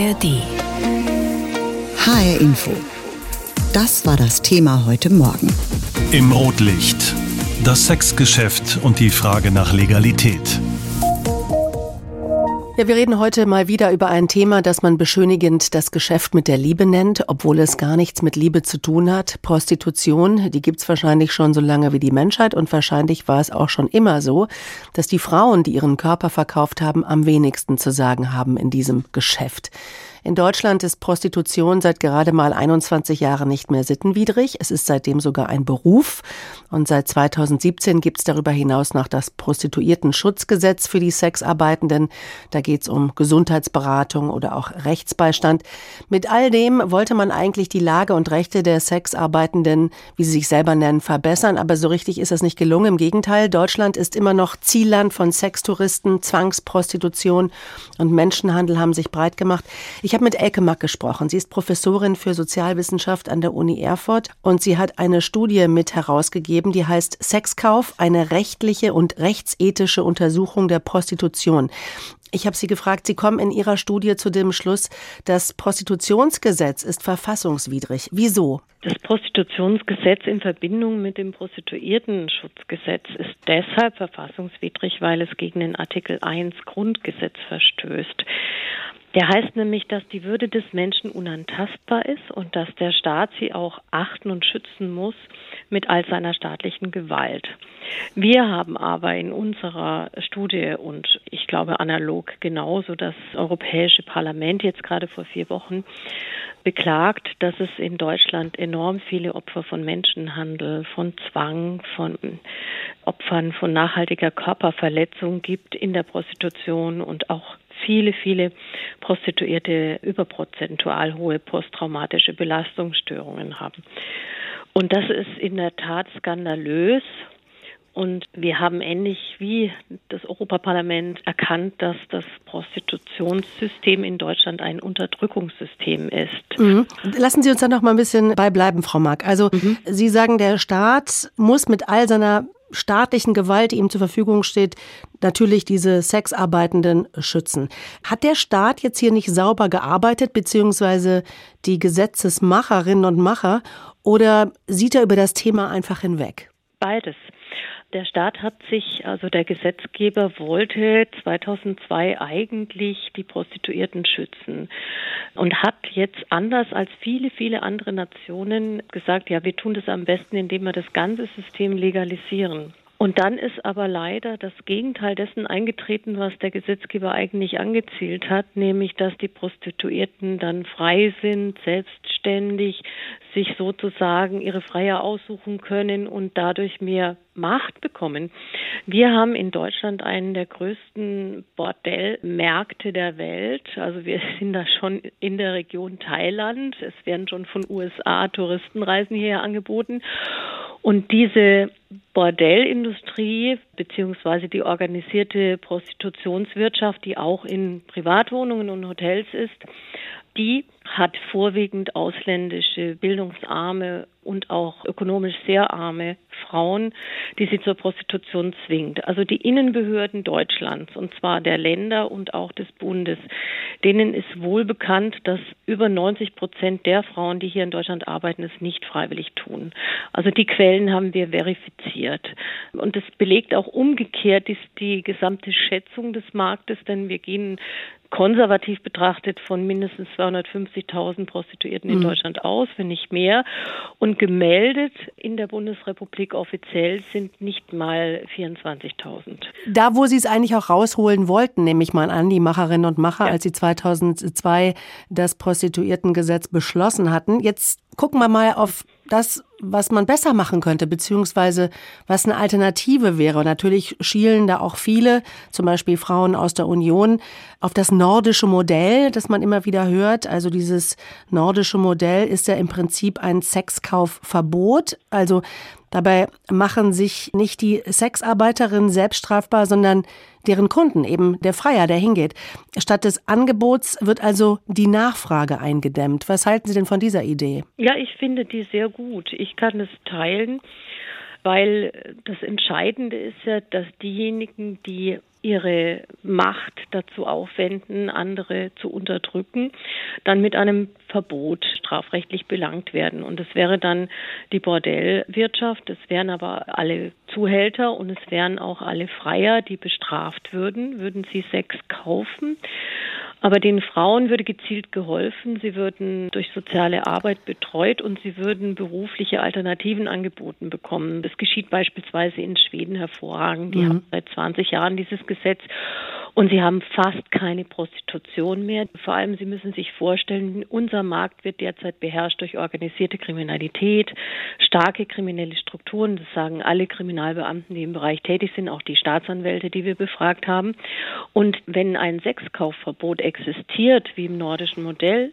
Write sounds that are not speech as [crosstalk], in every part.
ARD. HR Info. Das war das Thema heute Morgen. Im Rotlicht. Das Sexgeschäft und die Frage nach Legalität. Ja, wir reden heute mal wieder über ein Thema, das man beschönigend das Geschäft mit der Liebe nennt, obwohl es gar nichts mit Liebe zu tun hat. Prostitution, die gibt's wahrscheinlich schon so lange wie die Menschheit und wahrscheinlich war es auch schon immer so, dass die Frauen, die ihren Körper verkauft haben, am wenigsten zu sagen haben in diesem Geschäft. In Deutschland ist Prostitution seit gerade mal 21 Jahren nicht mehr sittenwidrig. Es ist seitdem sogar ein Beruf. Und seit 2017 gibt es darüber hinaus noch das Prostituiertenschutzgesetz für die Sexarbeitenden. Da geht es um Gesundheitsberatung oder auch Rechtsbeistand. Mit all dem wollte man eigentlich die Lage und Rechte der Sexarbeitenden, wie sie sich selber nennen, verbessern. Aber so richtig ist das nicht gelungen. Im Gegenteil, Deutschland ist immer noch Zielland von Sextouristen, Zwangsprostitution und Menschenhandel haben sich breit gemacht. Ich habe mit Elke Mack gesprochen. Sie ist Professorin für Sozialwissenschaft an der Uni Erfurt und sie hat eine Studie mit herausgegeben, die heißt Sexkauf, eine rechtliche und rechtsethische Untersuchung der Prostitution. Ich habe Sie gefragt, Sie kommen in Ihrer Studie zu dem Schluss, das Prostitutionsgesetz ist verfassungswidrig. Wieso? Das Prostitutionsgesetz in Verbindung mit dem Prostituiertenschutzgesetz ist deshalb verfassungswidrig, weil es gegen den Artikel 1 Grundgesetz verstößt. Der heißt nämlich, dass die Würde des Menschen unantastbar ist und dass der Staat sie auch achten und schützen muss mit all seiner staatlichen Gewalt. Wir haben aber in unserer Studie und ich glaube analog genauso das Europäische Parlament jetzt gerade vor vier Wochen beklagt, dass es in Deutschland enorm viele Opfer von Menschenhandel, von Zwang, von Opfern von nachhaltiger Körperverletzung gibt in der Prostitution und auch viele, viele Prostituierte überprozentual hohe posttraumatische Belastungsstörungen haben. Und das ist in der Tat skandalös. Und wir haben ähnlich wie das Europaparlament erkannt, dass das Prostitutionssystem in Deutschland ein Unterdrückungssystem ist. Mhm. Lassen Sie uns da noch mal ein bisschen beibleiben, Frau Mack. Also mhm. Sie sagen, der Staat muss mit all seiner staatlichen Gewalt, die ihm zur Verfügung steht, natürlich diese Sexarbeitenden schützen. Hat der Staat jetzt hier nicht sauber gearbeitet, beziehungsweise die Gesetzesmacherinnen und Macher, oder sieht er über das Thema einfach hinweg? Beides. Der Staat hat sich, also der Gesetzgeber wollte 2002 eigentlich die Prostituierten schützen und hat jetzt anders als viele, viele andere Nationen gesagt, ja, wir tun das am besten, indem wir das ganze System legalisieren. Und dann ist aber leider das Gegenteil dessen eingetreten, was der Gesetzgeber eigentlich angezielt hat, nämlich dass die Prostituierten dann frei sind, selbstständig, sich sozusagen ihre Freier aussuchen können und dadurch mehr Macht bekommen. Wir haben in Deutschland einen der größten Bordellmärkte der Welt. Also wir [laughs] sind da schon in der Region Thailand. Es werden schon von USA Touristenreisen hierher angeboten. Und diese Bordellindustrie beziehungsweise die organisierte Prostitutionswirtschaft, die auch in Privatwohnungen und Hotels ist, die hat vorwiegend ausländische, bildungsarme und auch ökonomisch sehr arme Frauen, die sie zur Prostitution zwingt. Also die Innenbehörden Deutschlands, und zwar der Länder und auch des Bundes, denen ist wohl bekannt, dass über 90 Prozent der Frauen, die hier in Deutschland arbeiten, es nicht freiwillig tun. Also die Quellen haben wir verifiziert. Und das belegt auch umgekehrt die, die gesamte Schätzung des Marktes, denn wir gehen konservativ betrachtet von mindestens 250.000 Prostituierten in mhm. Deutschland aus, wenn nicht mehr. Und gemeldet in der Bundesrepublik offiziell sind nicht mal 24.000. Da, wo Sie es eigentlich auch rausholen wollten, nehme ich mal an, die Macherinnen und Macher, ja. als Sie 2002 das Prostituiertengesetz beschlossen hatten. Jetzt gucken wir mal auf das, was man besser machen könnte, beziehungsweise was eine Alternative wäre. Und natürlich schielen da auch viele, zum Beispiel Frauen aus der Union, auf das nordische Modell, das man immer wieder hört. Also dieses nordische Modell ist ja im Prinzip ein Sexkaufverbot. Also Dabei machen sich nicht die Sexarbeiterinnen selbst strafbar, sondern deren Kunden, eben der Freier, der hingeht. Statt des Angebots wird also die Nachfrage eingedämmt. Was halten Sie denn von dieser Idee? Ja, ich finde die sehr gut. Ich kann es teilen, weil das Entscheidende ist ja, dass diejenigen, die ihre Macht dazu aufwenden, andere zu unterdrücken, dann mit einem Verbot strafrechtlich belangt werden. Und es wäre dann die Bordellwirtschaft, es wären aber alle Zuhälter und es wären auch alle Freier, die bestraft würden, würden sie Sex kaufen. Aber den Frauen würde gezielt geholfen. Sie würden durch soziale Arbeit betreut und sie würden berufliche Alternativen angeboten bekommen. Das geschieht beispielsweise in Schweden hervorragend. Die mhm. haben seit 20 Jahren dieses Gesetz und sie haben fast keine Prostitution mehr. Vor allem, Sie müssen sich vorstellen, unser Markt wird derzeit beherrscht durch organisierte Kriminalität, starke kriminelle Strukturen. Das sagen alle Kriminalbeamten, die im Bereich tätig sind, auch die Staatsanwälte, die wir befragt haben. Und wenn ein Sexkaufverbot existiert, wie im nordischen Modell,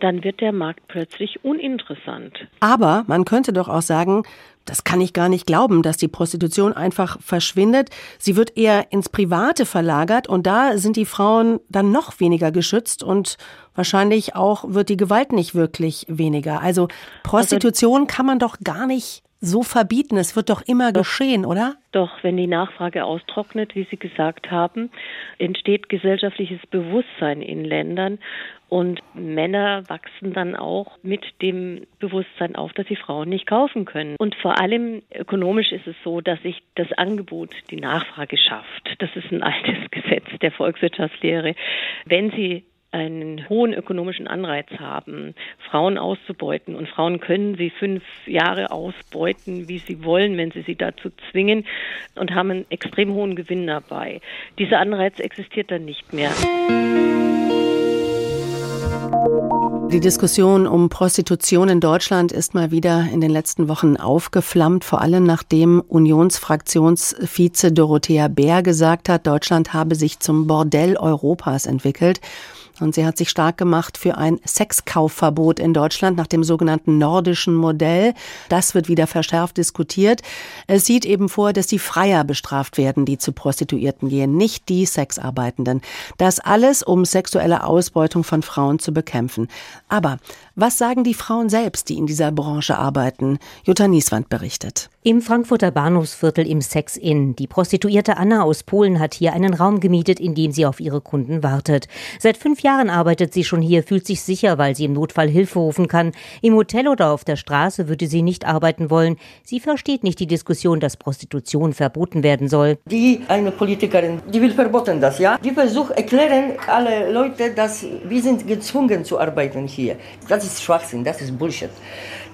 dann wird der Markt plötzlich uninteressant. Aber man könnte doch auch sagen, das kann ich gar nicht glauben, dass die Prostitution einfach verschwindet. Sie wird eher ins Private verlagert und da sind die Frauen dann noch weniger geschützt und wahrscheinlich auch wird die Gewalt nicht wirklich weniger. Also Prostitution also, kann man doch gar nicht so verbieten. Es wird doch immer doch, geschehen, oder? Doch, wenn die Nachfrage austrocknet, wie Sie gesagt haben, entsteht gesellschaftliches Bewusstsein in Ländern und Männer wachsen dann auch mit dem Bewusstsein auf, dass sie Frauen nicht kaufen können. Und vor allem ökonomisch ist es so, dass sich das Angebot die Nachfrage schafft. Das ist ein altes [laughs] Gesetz der Volkswirtschaftslehre. Wenn Sie einen hohen ökonomischen Anreiz haben, Frauen auszubeuten. Und Frauen können sie fünf Jahre ausbeuten, wie sie wollen, wenn sie sie dazu zwingen und haben einen extrem hohen Gewinn dabei. Dieser Anreiz existiert dann nicht mehr. Thank you. Die Diskussion um Prostitution in Deutschland ist mal wieder in den letzten Wochen aufgeflammt, vor allem nachdem Unionsfraktionsvize Dorothea Bär gesagt hat, Deutschland habe sich zum Bordell Europas entwickelt. Und sie hat sich stark gemacht für ein Sexkaufverbot in Deutschland nach dem sogenannten nordischen Modell. Das wird wieder verschärft diskutiert. Es sieht eben vor, dass die Freier bestraft werden, die zu Prostituierten gehen, nicht die Sexarbeitenden. Das alles, um sexuelle Ausbeutung von Frauen zu bekämpfen. Aber was sagen die Frauen selbst, die in dieser Branche arbeiten? Jutta Nieswand berichtet. Im Frankfurter Bahnhofsviertel im Sex Inn. Die Prostituierte Anna aus Polen hat hier einen Raum gemietet, in dem sie auf ihre Kunden wartet. Seit fünf Jahren arbeitet sie schon hier, fühlt sich sicher, weil sie im Notfall Hilfe rufen kann. Im Hotel oder auf der Straße würde sie nicht arbeiten wollen. Sie versteht nicht die Diskussion, dass Prostitution verboten werden soll. Die eine Politikerin, die will verboten das, ja? Die versucht erklären alle Leute, dass wir sind gezwungen zu arbeiten hier. Das ist Schwachsinn, das ist Bullshit.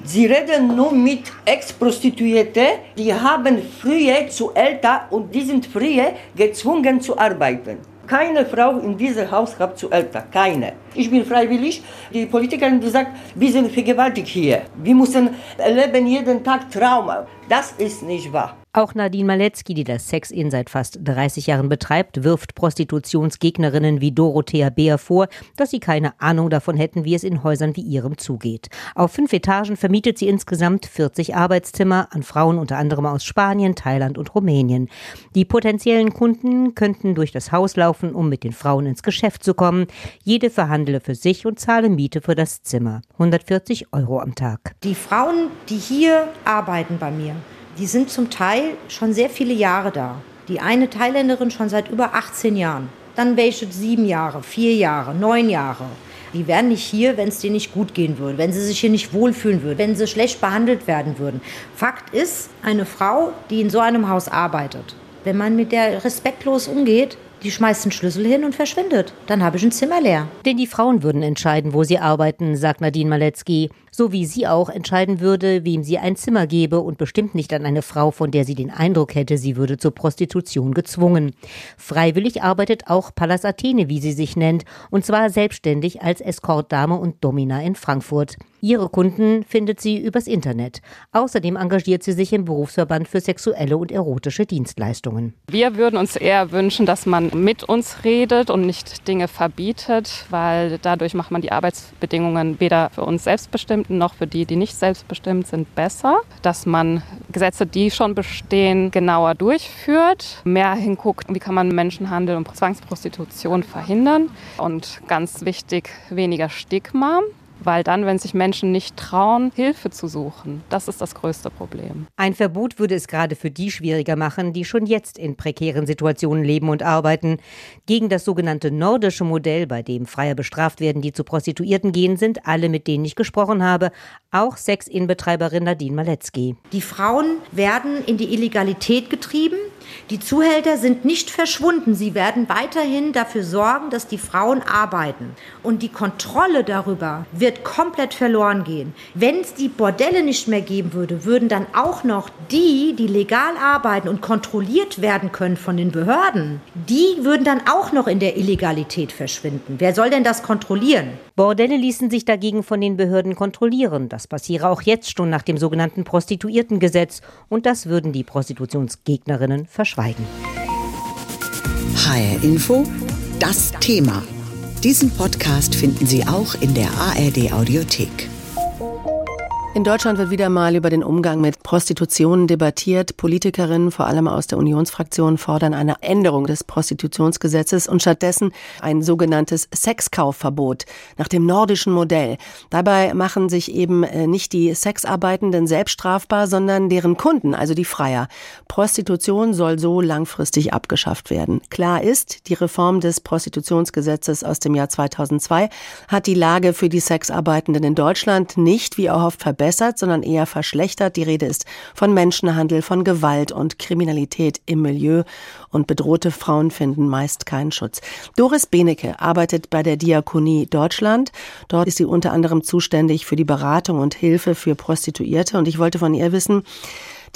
Sie reden nur mit Ex-Prostituierte, die haben früher zu älter und die sind früher gezwungen zu arbeiten. Keine Frau in diesem Haus hat zu älter, keine. Ich bin freiwillig. Die Politikerin, sagt, wir sind vergewaltigt hier. Wir müssen erleben jeden Tag Trauma. Das ist nicht wahr. Auch Nadine Maletzki, die das Sex-In seit fast 30 Jahren betreibt, wirft Prostitutionsgegnerinnen wie Dorothea Beer vor, dass sie keine Ahnung davon hätten, wie es in Häusern wie ihrem zugeht. Auf fünf Etagen vermietet sie insgesamt 40 Arbeitszimmer an Frauen unter anderem aus Spanien, Thailand und Rumänien. Die potenziellen Kunden könnten durch das Haus laufen, um mit den Frauen ins Geschäft zu kommen. Jede verhandle für sich und zahle Miete für das Zimmer. 140 Euro am Tag. Die Frauen, die hier arbeiten bei mir, die sind zum Teil schon sehr viele Jahre da. Die eine Thailänderin schon seit über 18 Jahren. Dann welche sieben Jahre, vier Jahre, neun Jahre. Die wären nicht hier, wenn es denen nicht gut gehen würde, wenn sie sich hier nicht wohlfühlen würden, wenn sie schlecht behandelt werden würden. Fakt ist, eine Frau, die in so einem Haus arbeitet, wenn man mit der respektlos umgeht, die schmeißt den Schlüssel hin und verschwindet. Dann habe ich ein Zimmer leer. Denn die Frauen würden entscheiden, wo sie arbeiten, sagt Nadine Maletzki so wie sie auch entscheiden würde, wem sie ein Zimmer gebe und bestimmt nicht an eine Frau, von der sie den Eindruck hätte, sie würde zur Prostitution gezwungen. Freiwillig arbeitet auch Pallas Athene, wie sie sich nennt, und zwar selbstständig als Escortdame und Domina in Frankfurt. Ihre Kunden findet sie übers Internet. Außerdem engagiert sie sich im Berufsverband für sexuelle und erotische Dienstleistungen. Wir würden uns eher wünschen, dass man mit uns redet und nicht Dinge verbietet, weil dadurch macht man die Arbeitsbedingungen weder für uns selbstbestimmt Selbstbestimmten noch für die, die nicht selbstbestimmt sind, besser. Dass man Gesetze, die schon bestehen, genauer durchführt, mehr hinguckt, wie kann man Menschenhandel und Zwangsprostitution verhindern. Und ganz wichtig, weniger Stigma. Weil dann, wenn sich Menschen nicht trauen, Hilfe zu suchen, das ist das größte Problem. Ein Verbot würde es gerade für die schwieriger machen, die schon jetzt in prekären Situationen leben und arbeiten. Gegen das sogenannte nordische Modell, bei dem freier bestraft werden, die zu Prostituierten gehen, sind alle, mit denen ich gesprochen habe, auch Sex-In-Betreiberin Nadine Maletzki. Die Frauen werden in die Illegalität getrieben. Die Zuhälter sind nicht verschwunden. Sie werden weiterhin dafür sorgen, dass die Frauen arbeiten. Und die Kontrolle darüber wird komplett verloren gehen. Wenn es die Bordelle nicht mehr geben würde, würden dann auch noch die, die legal arbeiten und kontrolliert werden können von den Behörden, die würden dann auch noch in der Illegalität verschwinden. Wer soll denn das kontrollieren? Bordelle ließen sich dagegen von den Behörden kontrollieren. Das passiere auch jetzt schon nach dem sogenannten Prostituiertengesetz. Und das würden die Prostitutionsgegnerinnen verschweigen. HR Info, das Thema. Diesen Podcast finden Sie auch in der ARD Audiothek. In Deutschland wird wieder mal über den Umgang mit Prostitution debattiert. Politikerinnen, vor allem aus der Unionsfraktion, fordern eine Änderung des Prostitutionsgesetzes und stattdessen ein sogenanntes Sexkaufverbot nach dem nordischen Modell. Dabei machen sich eben äh, nicht die Sexarbeitenden selbst strafbar, sondern deren Kunden, also die Freier. Prostitution soll so langfristig abgeschafft werden. Klar ist, die Reform des Prostitutionsgesetzes aus dem Jahr 2002 hat die Lage für die Sexarbeitenden in Deutschland nicht, wie erhofft, verbessert verbessert, sondern eher verschlechtert. Die Rede ist von Menschenhandel, von Gewalt und Kriminalität im Milieu und bedrohte Frauen finden meist keinen Schutz. Doris Benecke arbeitet bei der Diakonie Deutschland. Dort ist sie unter anderem zuständig für die Beratung und Hilfe für Prostituierte und ich wollte von ihr wissen,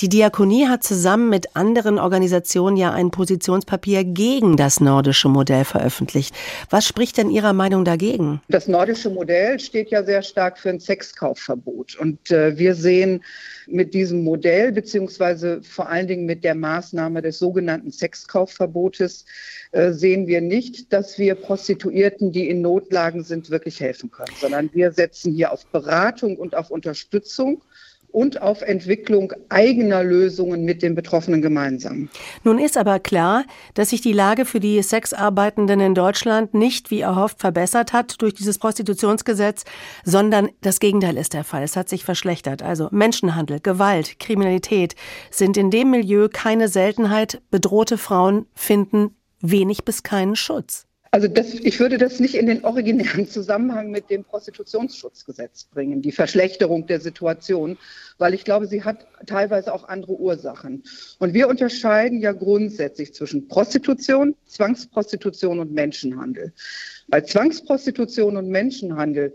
die Diakonie hat zusammen mit anderen Organisationen ja ein Positionspapier gegen das nordische Modell veröffentlicht. Was spricht denn Ihrer Meinung dagegen? Das nordische Modell steht ja sehr stark für ein Sexkaufverbot. Und äh, wir sehen mit diesem Modell, beziehungsweise vor allen Dingen mit der Maßnahme des sogenannten Sexkaufverbotes, äh, sehen wir nicht, dass wir Prostituierten, die in Notlagen sind, wirklich helfen können, sondern wir setzen hier auf Beratung und auf Unterstützung und auf Entwicklung eigener Lösungen mit den Betroffenen gemeinsam. Nun ist aber klar, dass sich die Lage für die Sexarbeitenden in Deutschland nicht wie erhofft verbessert hat durch dieses Prostitutionsgesetz, sondern das Gegenteil ist der Fall. Es hat sich verschlechtert. Also Menschenhandel, Gewalt, Kriminalität sind in dem Milieu keine Seltenheit. Bedrohte Frauen finden wenig bis keinen Schutz. Also das, ich würde das nicht in den originären [laughs] Zusammenhang mit dem Prostitutionsschutzgesetz bringen, die Verschlechterung der Situation, weil ich glaube, sie hat teilweise auch andere Ursachen. Und wir unterscheiden ja grundsätzlich zwischen Prostitution, Zwangsprostitution und Menschenhandel. Bei Zwangsprostitution und Menschenhandel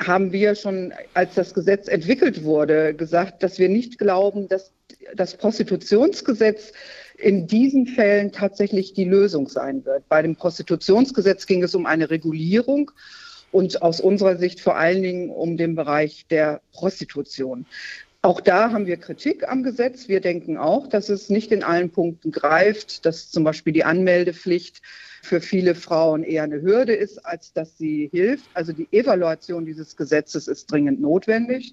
haben wir schon, als das Gesetz entwickelt wurde, gesagt, dass wir nicht glauben, dass das Prostitutionsgesetz in diesen Fällen tatsächlich die Lösung sein wird. Bei dem Prostitutionsgesetz ging es um eine Regulierung und aus unserer Sicht vor allen Dingen um den Bereich der Prostitution. Auch da haben wir Kritik am Gesetz. Wir denken auch, dass es nicht in allen Punkten greift, dass zum Beispiel die Anmeldepflicht für viele Frauen eher eine Hürde ist, als dass sie hilft. Also die Evaluation dieses Gesetzes ist dringend notwendig.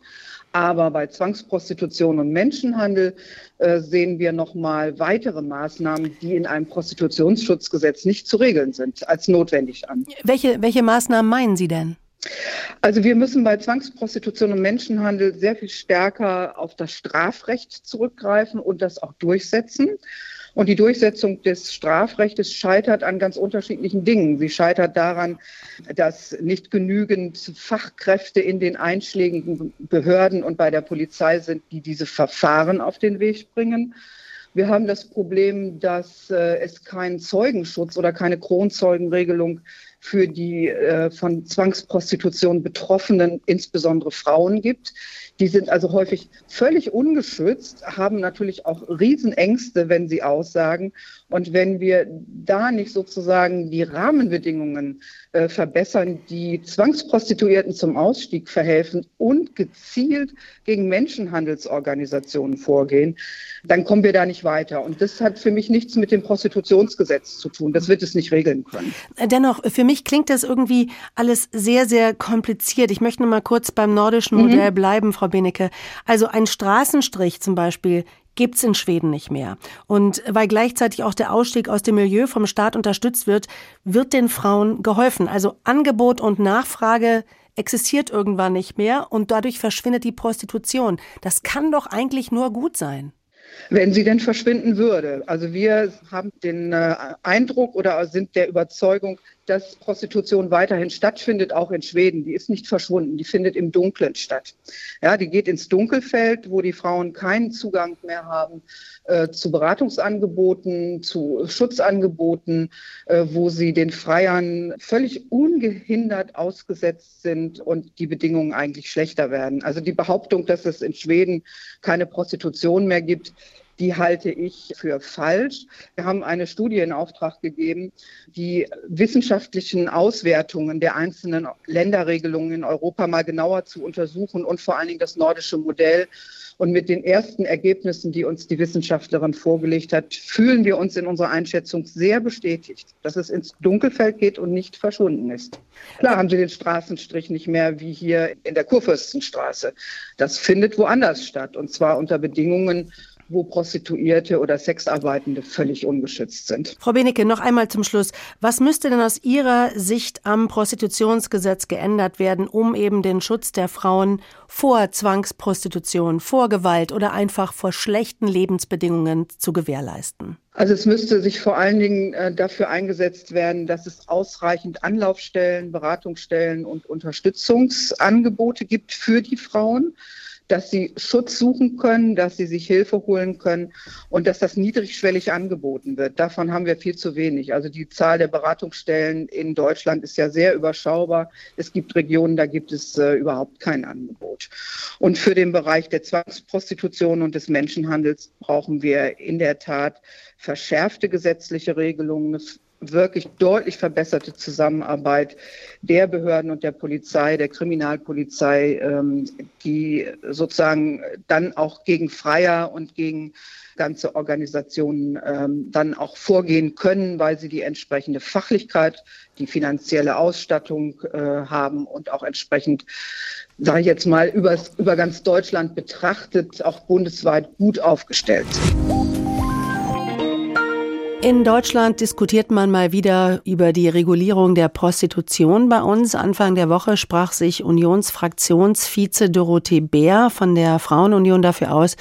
Aber bei Zwangsprostitution und Menschenhandel äh, sehen wir noch mal weitere Maßnahmen, die in einem Prostitutionsschutzgesetz nicht zu regeln sind, als notwendig an. Welche, welche Maßnahmen meinen Sie denn? Also wir müssen bei Zwangsprostitution und Menschenhandel sehr viel stärker auf das Strafrecht zurückgreifen und das auch durchsetzen. Und die Durchsetzung des Strafrechts scheitert an ganz unterschiedlichen Dingen. Sie scheitert daran, dass nicht genügend Fachkräfte in den einschlägigen Behörden und bei der Polizei sind, die diese Verfahren auf den Weg bringen. Wir haben das Problem, dass äh, es keinen Zeugenschutz oder keine Kronzeugenregelung für die äh, von Zwangsprostitution Betroffenen, insbesondere Frauen gibt. Die sind also häufig völlig ungeschützt, haben natürlich auch Riesenängste, wenn sie aussagen. Und wenn wir da nicht sozusagen die Rahmenbedingungen äh, verbessern, die Zwangsprostituierten zum Ausstieg verhelfen und gezielt gegen Menschenhandelsorganisationen vorgehen, dann kommen wir da nicht weiter. Und das hat für mich nichts mit dem Prostitutionsgesetz zu tun. Das wird es nicht regeln können. Dennoch, für mich klingt das irgendwie alles sehr, sehr kompliziert. Ich möchte noch mal kurz beim nordischen Modell mhm. bleiben, Frau Benecke. Also ein Straßenstrich zum Beispiel gibt's in Schweden nicht mehr. Und weil gleichzeitig auch der Ausstieg aus dem Milieu vom Staat unterstützt wird, wird den Frauen geholfen. Also Angebot und Nachfrage existiert irgendwann nicht mehr und dadurch verschwindet die Prostitution. Das kann doch eigentlich nur gut sein. Wenn sie denn verschwinden würde. Also wir haben den äh, Eindruck oder sind der Überzeugung, dass Prostitution weiterhin stattfindet, auch in Schweden. Die ist nicht verschwunden, die findet im Dunkeln statt. Ja, die geht ins Dunkelfeld, wo die Frauen keinen Zugang mehr haben äh, zu Beratungsangeboten, zu Schutzangeboten, äh, wo sie den Freiern völlig ungehindert ausgesetzt sind und die Bedingungen eigentlich schlechter werden. Also die Behauptung, dass es in Schweden keine Prostitution mehr gibt, die halte ich für falsch. Wir haben eine Studie in Auftrag gegeben, die wissenschaftlichen Auswertungen der einzelnen Länderregelungen in Europa mal genauer zu untersuchen und vor allen Dingen das nordische Modell. Und mit den ersten Ergebnissen, die uns die Wissenschaftlerin vorgelegt hat, fühlen wir uns in unserer Einschätzung sehr bestätigt, dass es ins Dunkelfeld geht und nicht verschwunden ist. Klar haben Sie den Straßenstrich nicht mehr wie hier in der Kurfürstenstraße. Das findet woanders statt und zwar unter Bedingungen, wo Prostituierte oder Sexarbeitende völlig ungeschützt sind. Frau Benecke, noch einmal zum Schluss. Was müsste denn aus Ihrer Sicht am Prostitutionsgesetz geändert werden, um eben den Schutz der Frauen vor Zwangsprostitution, vor Gewalt oder einfach vor schlechten Lebensbedingungen zu gewährleisten? Also es müsste sich vor allen Dingen äh, dafür eingesetzt werden, dass es ausreichend Anlaufstellen, Beratungsstellen und Unterstützungsangebote gibt für die Frauen dass sie Schutz suchen können, dass sie sich Hilfe holen können und dass das niedrigschwellig angeboten wird. Davon haben wir viel zu wenig. Also die Zahl der Beratungsstellen in Deutschland ist ja sehr überschaubar. Es gibt Regionen, da gibt es äh, überhaupt kein Angebot. Und für den Bereich der Zwangsprostitution und des Menschenhandels brauchen wir in der Tat verschärfte gesetzliche Regelungen, wirklich deutlich verbesserte Zusammenarbeit der Behörden und der Polizei, der Kriminalpolizei, ähm, die sozusagen dann auch gegen Freier und gegen ganze Organisationen ähm, dann auch vorgehen können, weil sie die entsprechende Fachlichkeit, die finanzielle Ausstattung äh, haben und auch entsprechend, sage ich jetzt mal, übers, über ganz Deutschland betrachtet, auch bundesweit gut aufgestellt sind. In Deutschland diskutiert man mal wieder über die Regulierung der Prostitution bei uns. Anfang der Woche sprach sich Unionsfraktionsvize Dorothee Bär von der Frauenunion dafür aus,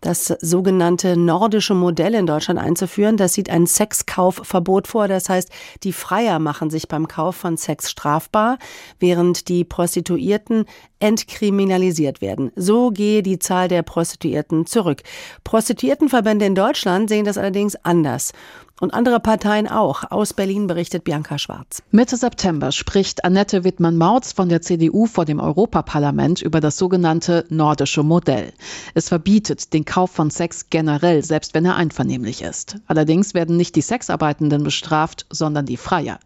das sogenannte nordische Modell in Deutschland einzuführen. Das sieht ein Sexkaufverbot vor. Das heißt, die Freier machen sich beim Kauf von Sex strafbar, während die Prostituierten entkriminalisiert werden. So gehe die Zahl der Prostituierten zurück. Prostituiertenverbände in Deutschland sehen das allerdings anders. Und andere Parteien auch. Aus Berlin berichtet Bianca Schwarz. Mitte September spricht Annette Wittmann-Mautz von der CDU vor dem Europaparlament über das sogenannte nordische Modell. Es verbietet den Kauf von Sex generell, selbst wenn er einvernehmlich ist. Allerdings werden nicht die Sexarbeitenden bestraft, sondern die Freier.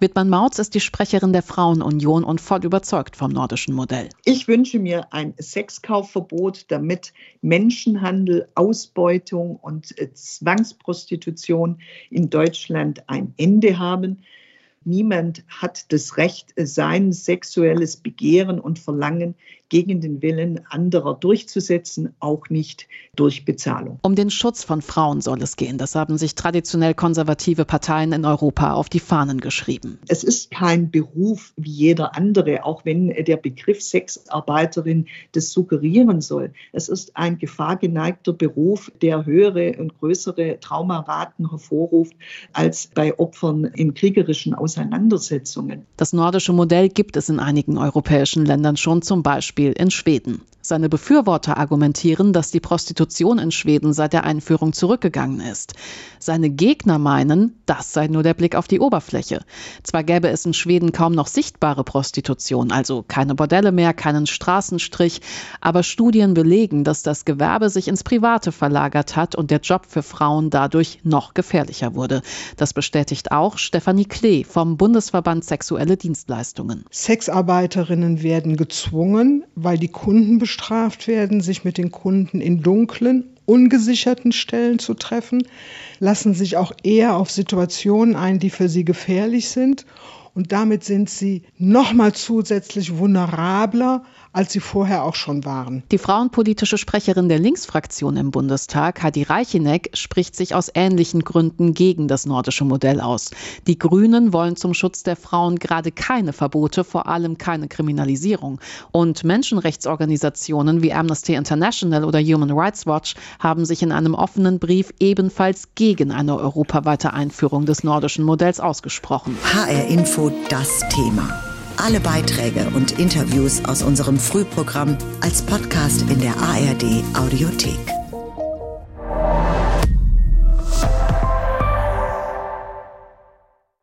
Wittmann-Mautz ist die Sprecherin der Frauenunion und voll überzeugt vom nordischen Modell. Ich wünsche mir ein Sexkaufverbot, damit Menschenhandel, Ausbeutung und Zwangsprostitution in Deutschland ein Ende haben. Niemand hat das Recht, sein sexuelles Begehren und Verlangen gegen den Willen anderer durchzusetzen, auch nicht durch Bezahlung. Um den Schutz von Frauen soll es gehen. Das haben sich traditionell konservative Parteien in Europa auf die Fahnen geschrieben. Es ist kein Beruf wie jeder andere, auch wenn der Begriff Sexarbeiterin das suggerieren soll. Es ist ein gefahrgeneigter Beruf, der höhere und größere Traumaraten hervorruft als bei Opfern in kriegerischen Auseinandersetzungen. Das nordische Modell gibt es in einigen europäischen Ländern schon, zum Beispiel Beispiel in Schweden. Seine Befürworter argumentieren, dass die Prostitution in Schweden seit der Einführung zurückgegangen ist. Seine Gegner meinen, das sei nur der Blick auf die Oberfläche. Zwar gäbe es in Schweden kaum noch sichtbare Prostitution, also keine Bordelle mehr, keinen Straßenstrich, aber Studien belegen, dass das Gewerbe sich ins Private verlagert hat und der Job für Frauen dadurch noch gefährlicher wurde. Das bestätigt auch Stefanie Klee vom Bundesverband Sexuelle Dienstleistungen. Sexarbeiterinnen werden gezwungen, weil die Kunden bestraft werden, sich mit den Kunden in dunklen, ungesicherten Stellen zu treffen, lassen sich auch eher auf Situationen ein, die für sie gefährlich sind. Und damit sind sie nochmal zusätzlich vulnerabler als sie vorher auch schon waren. Die frauenpolitische Sprecherin der Linksfraktion im Bundestag, Heidi Reicheneck, spricht sich aus ähnlichen Gründen gegen das nordische Modell aus. Die Grünen wollen zum Schutz der Frauen gerade keine Verbote, vor allem keine Kriminalisierung. Und Menschenrechtsorganisationen wie Amnesty International oder Human Rights Watch haben sich in einem offenen Brief ebenfalls gegen eine europaweite Einführung des nordischen Modells ausgesprochen. HR Info das Thema. Alle Beiträge und Interviews aus unserem Frühprogramm als Podcast in der ARD Audiothek.